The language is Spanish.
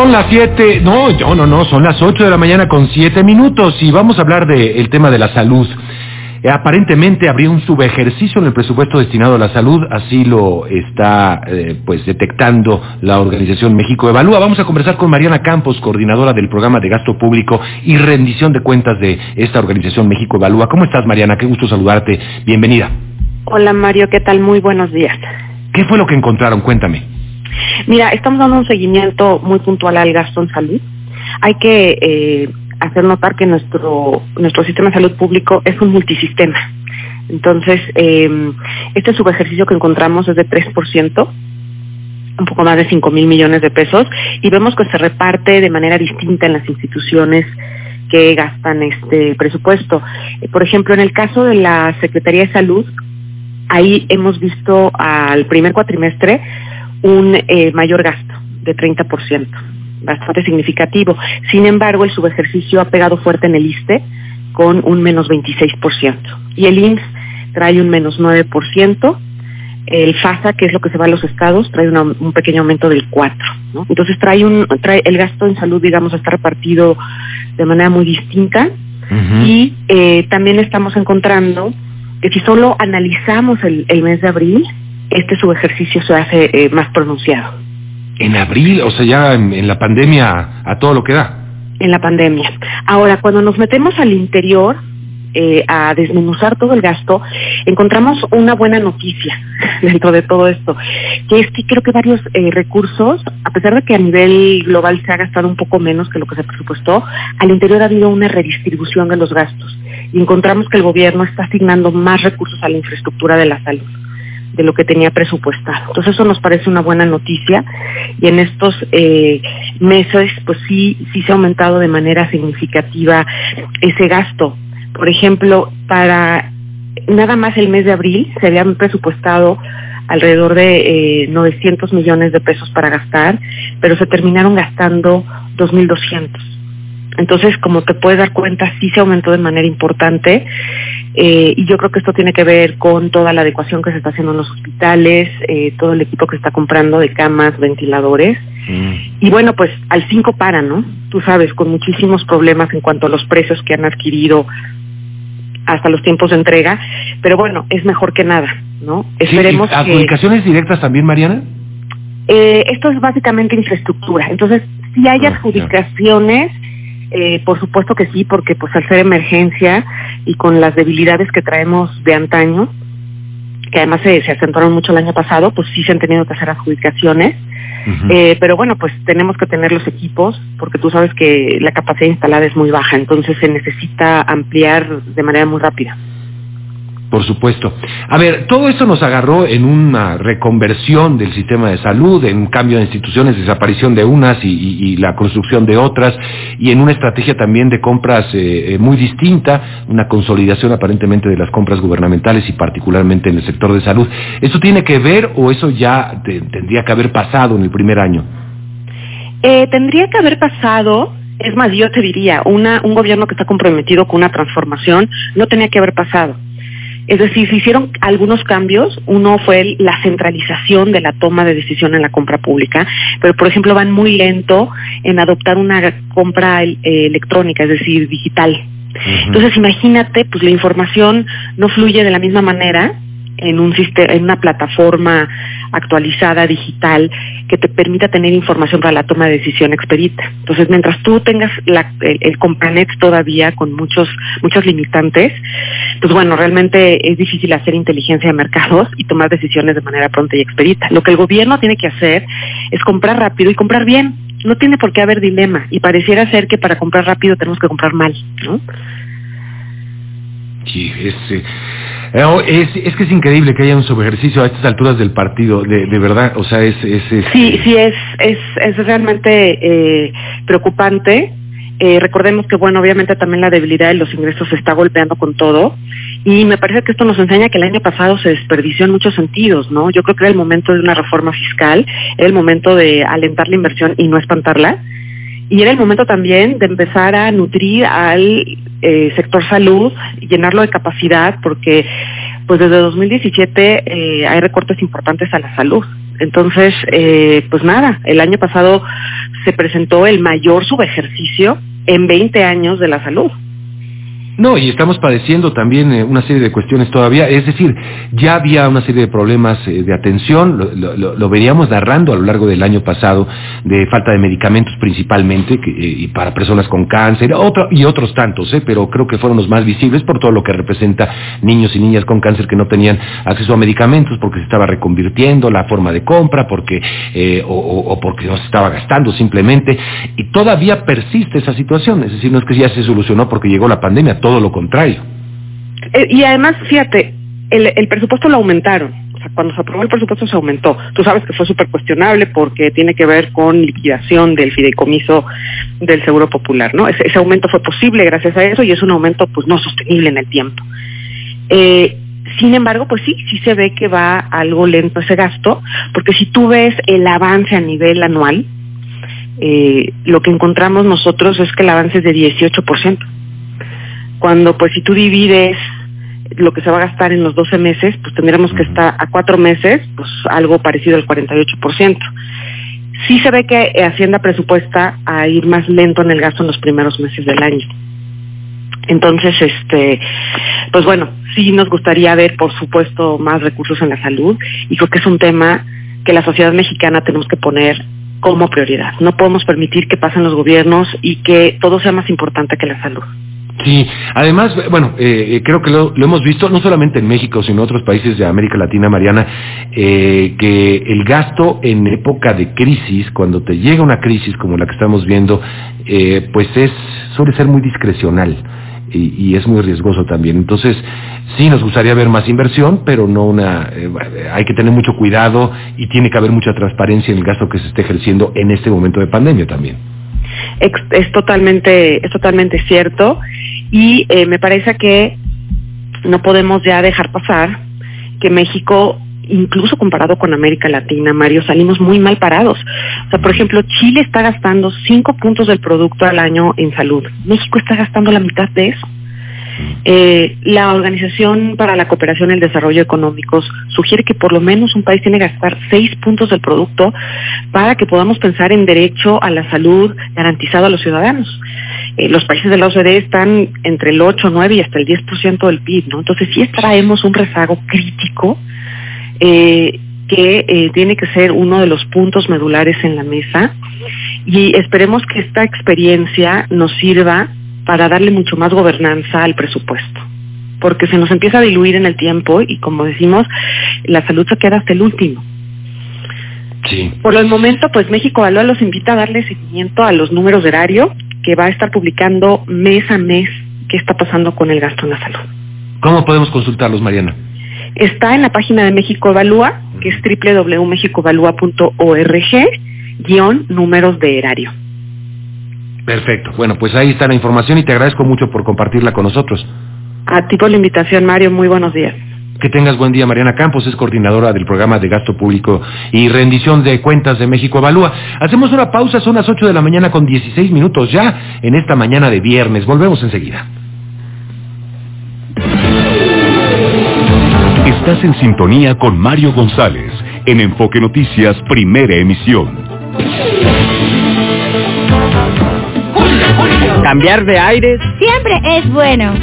Son las 7, no, no, no, no, son las 8 de la mañana con 7 minutos y vamos a hablar del tema de la salud. Eh, aparentemente habría un subejercicio en el presupuesto destinado a la salud, así lo está eh, pues detectando la organización México Evalúa. Vamos a conversar con Mariana Campos, coordinadora del programa de gasto público y rendición de cuentas de esta organización México Evalúa. ¿Cómo estás, Mariana? Qué gusto saludarte. Bienvenida. Hola, Mario. ¿Qué tal? Muy buenos días. ¿Qué fue lo que encontraron? Cuéntame. Mira, estamos dando un seguimiento muy puntual al gasto en salud. Hay que eh, hacer notar que nuestro, nuestro sistema de salud público es un multisistema. Entonces, eh, este subejercicio que encontramos es de 3%, un poco más de 5 mil millones de pesos, y vemos que se reparte de manera distinta en las instituciones que gastan este presupuesto. Eh, por ejemplo, en el caso de la Secretaría de Salud, ahí hemos visto al primer cuatrimestre un eh, mayor gasto de 30% bastante significativo. Sin embargo, el subejercicio ha pegado fuerte en el ISTE con un menos 26%. Y el IMSS trae un menos 9%. El FASA, que es lo que se va a los estados, trae un pequeño aumento del 4%. ¿no? Entonces trae un, trae el gasto en salud, digamos, está repartido de manera muy distinta. Y eh, también estamos encontrando que si solo analizamos el, mes de abril, este subejercicio se hace eh, más pronunciado. En abril, o sea, ya en, la pandemia a todo lo que da. En la pandemia. Ahora, cuando nos metemos al interior, eh, a desmenuzar todo el gasto, encontramos una buena noticia dentro de todo esto, que es que creo que varios eh, recursos, a pesar de que a nivel global se ha gastado un poco menos que lo que se presupuestó, al interior ha habido una redistribución de los gastos y encontramos que el gobierno está asignando más recursos a la infraestructura de la salud de lo que tenía presupuestado. Entonces eso nos parece una buena noticia y en estos eh, meses pues sí, sí se ha aumentado de manera significativa ese gasto. Por ejemplo, para nada más el mes de abril se habían presupuestado alrededor de eh, 900 millones de pesos para gastar, pero se terminaron gastando 2.200. Entonces, como te puedes dar cuenta, sí se aumentó de manera importante eh, y yo creo que esto tiene que ver con toda la adecuación que se está haciendo en los hospitales, eh, todo el equipo que está comprando de camas, ventiladores. Mm. Y bueno, pues al 5 para, ¿no? Tú sabes, con muchísimos problemas en cuanto a los precios que han adquirido hasta los tiempos de entrega, pero bueno, es mejor que nada, ¿no? Esperemos sí, ¿Adjudicaciones directas también, Mariana? Eh, esto es básicamente infraestructura. Entonces, si hay ah, adjudicaciones, eh, por supuesto que sí, porque pues al ser emergencia y con las debilidades que traemos de antaño, que además se, se acentuaron mucho el año pasado, pues sí se han tenido que hacer adjudicaciones. eh, pero bueno, pues tenemos que tener los equipos, porque tú sabes que la capacidad instalada es muy baja, entonces se necesita ampliar de manera muy rápida. Por supuesto. A ver, todo esto nos agarró en una reconversión del sistema de salud, en un cambio de instituciones, desaparición de unas y, la construcción de otras, y en una estrategia también de compras eh, eh, muy distinta, una consolidación aparentemente de las compras gubernamentales y particularmente en el sector de salud. ¿Eso tiene que ver o eso ya tendría que haber pasado en el primer año? Eh, tendría que haber pasado, es más, yo te diría, una, un gobierno que está comprometido con una transformación no tenía que haber pasado es decir, se hicieron algunos cambios. Uno fue la centralización de la toma de decisión en la compra pública, pero por ejemplo van muy lento en adoptar una compra eh, electrónica, es decir, digital. Entonces imagínate, pues la información no fluye de la misma manera en un sistema, en una plataforma actualizada digital que te permita tener información para la toma de decisión expedita. Entonces, mientras tú tengas la, el, el, Compranet todavía con muchos muchos limitantes, pues bueno, realmente es difícil hacer inteligencia de mercados y tomar decisiones de manera pronta y expedita. Lo que el gobierno tiene que hacer es comprar rápido y comprar bien. No tiene por qué haber dilema y pareciera ser que para comprar rápido tenemos que comprar mal, ¿no? Sí, es, eh, es, es, que es increíble que haya un subejercicio a estas alturas del partido, de, de verdad, o sea, es... es, sí, sí, es, es, es realmente eh, preocupante. Eh, recordemos que, bueno, obviamente también la debilidad de los ingresos se está golpeando con todo y me parece que esto nos enseña que el año pasado se desperdició en muchos sentidos, ¿no? Yo creo que era el momento de una reforma fiscal, era el momento de alentar la inversión y no espantarla y era el momento también de empezar a nutrir al eh, sector salud, llenarlo de capacidad, porque pues desde 2017 eh, hay recortes importantes a la salud. Entonces, pues nada, el año pasado se presentó el mayor subejercicio en 20 años de la salud. No, y estamos padeciendo también eh, una serie de cuestiones todavía, es decir, ya había una serie de problemas eh, de atención, lo, veríamos narrando a lo largo del año pasado, de falta de medicamentos principalmente, eh, y para personas con cáncer, y otros tantos, pero creo que fueron los más visibles por todo lo que representa niños y niñas con cáncer que no tenían acceso a medicamentos porque se estaba reconvirtiendo la forma de compra, porque, o, o porque no se estaba gastando simplemente, y todavía persiste esa situación, es decir, no es que ya se solucionó porque llegó la pandemia, todo lo contrario. Eh, y además, fíjate, el, presupuesto lo aumentaron. O sea, cuando se aprobó el presupuesto se aumentó. Tú sabes que fue súper cuestionable porque tiene que ver con liquidación del fideicomiso del Seguro Popular, ¿no? Ese, ese aumento fue posible gracias a eso y es un aumento pues no sostenible en el tiempo. Eh, sin embargo, pues sí, sí se ve que va algo lento ese gasto, porque si tú ves el avance a nivel anual, eh, lo que encontramos nosotros es que el avance es de 18% cuando pues si tú divides lo que se va a gastar en los 12 meses, pues tendríamos que estar a cuatro meses, pues algo parecido al 48%. Sí se ve que Hacienda presupuesta a ir más lento en el gasto en los primeros meses del año. Entonces, este, pues bueno, sí nos gustaría ver, por supuesto, más recursos en la salud y creo que es un tema que la sociedad mexicana tenemos que poner como prioridad. No podemos permitir que pasen los gobiernos y que todo sea más importante que la salud. Sí, además, bueno, eh, eh, creo que lo, hemos visto no solamente en México, sino en otros países de América Latina, Mariana, eh, que el gasto en época de crisis, cuando te llega una crisis como la que estamos viendo, pues es suele ser muy discrecional y, es muy riesgoso también. Entonces, sí nos gustaría ver más inversión, pero no una. hay que tener mucho cuidado y tiene que haber mucha transparencia en el gasto que se esté ejerciendo en este momento de pandemia también. Es, totalmente es totalmente cierto y eh, me parece que no podemos ya dejar pasar que México incluso comparado con América Latina, Mario, salimos muy mal parados. O sea, por ejemplo, Chile está gastando cinco puntos del producto al año en salud. México está gastando la mitad de eso. Eh, la Organización para la Cooperación y el Desarrollo Económicos sugiere que por lo menos un país tiene que gastar seis puntos del producto para que podamos pensar en derecho a la salud garantizado a los ciudadanos. Eh, los países de la OCDE están entre el 8, 9 y hasta el 10% del PIB, ¿no? Entonces sí traemos un rezago crítico eh, que eh, tiene que ser uno de los puntos medulares en la mesa y esperemos que esta experiencia nos sirva para darle mucho más gobernanza al presupuesto, porque se nos empieza a diluir en el tiempo y como decimos, la salud se queda hasta el último. Sí. Por el momento, pues México Valúa los invita a darle seguimiento a los números de erario que va a estar publicando mes a mes qué está pasando con el gasto en la salud. ¿Cómo podemos consultarlos, Mariana? Está en la página de México Evalúa, que es www.mexicoevalúa.org, guion números de erario. Perfecto. Bueno, pues ahí está la información y te agradezco mucho por compartirla con nosotros. A ti por la invitación, Mario. Muy buenos días. Que tengas buen día. Mariana Campos es coordinadora del programa de gasto público y rendición de cuentas de México Evalúa. Hacemos una pausa, son las 8 de la mañana con 16 minutos ya en esta mañana de viernes. Volvemos enseguida. Estás en sintonía con Mario González en Enfoque Noticias, primera emisión. Cambiar de aires siempre es bueno.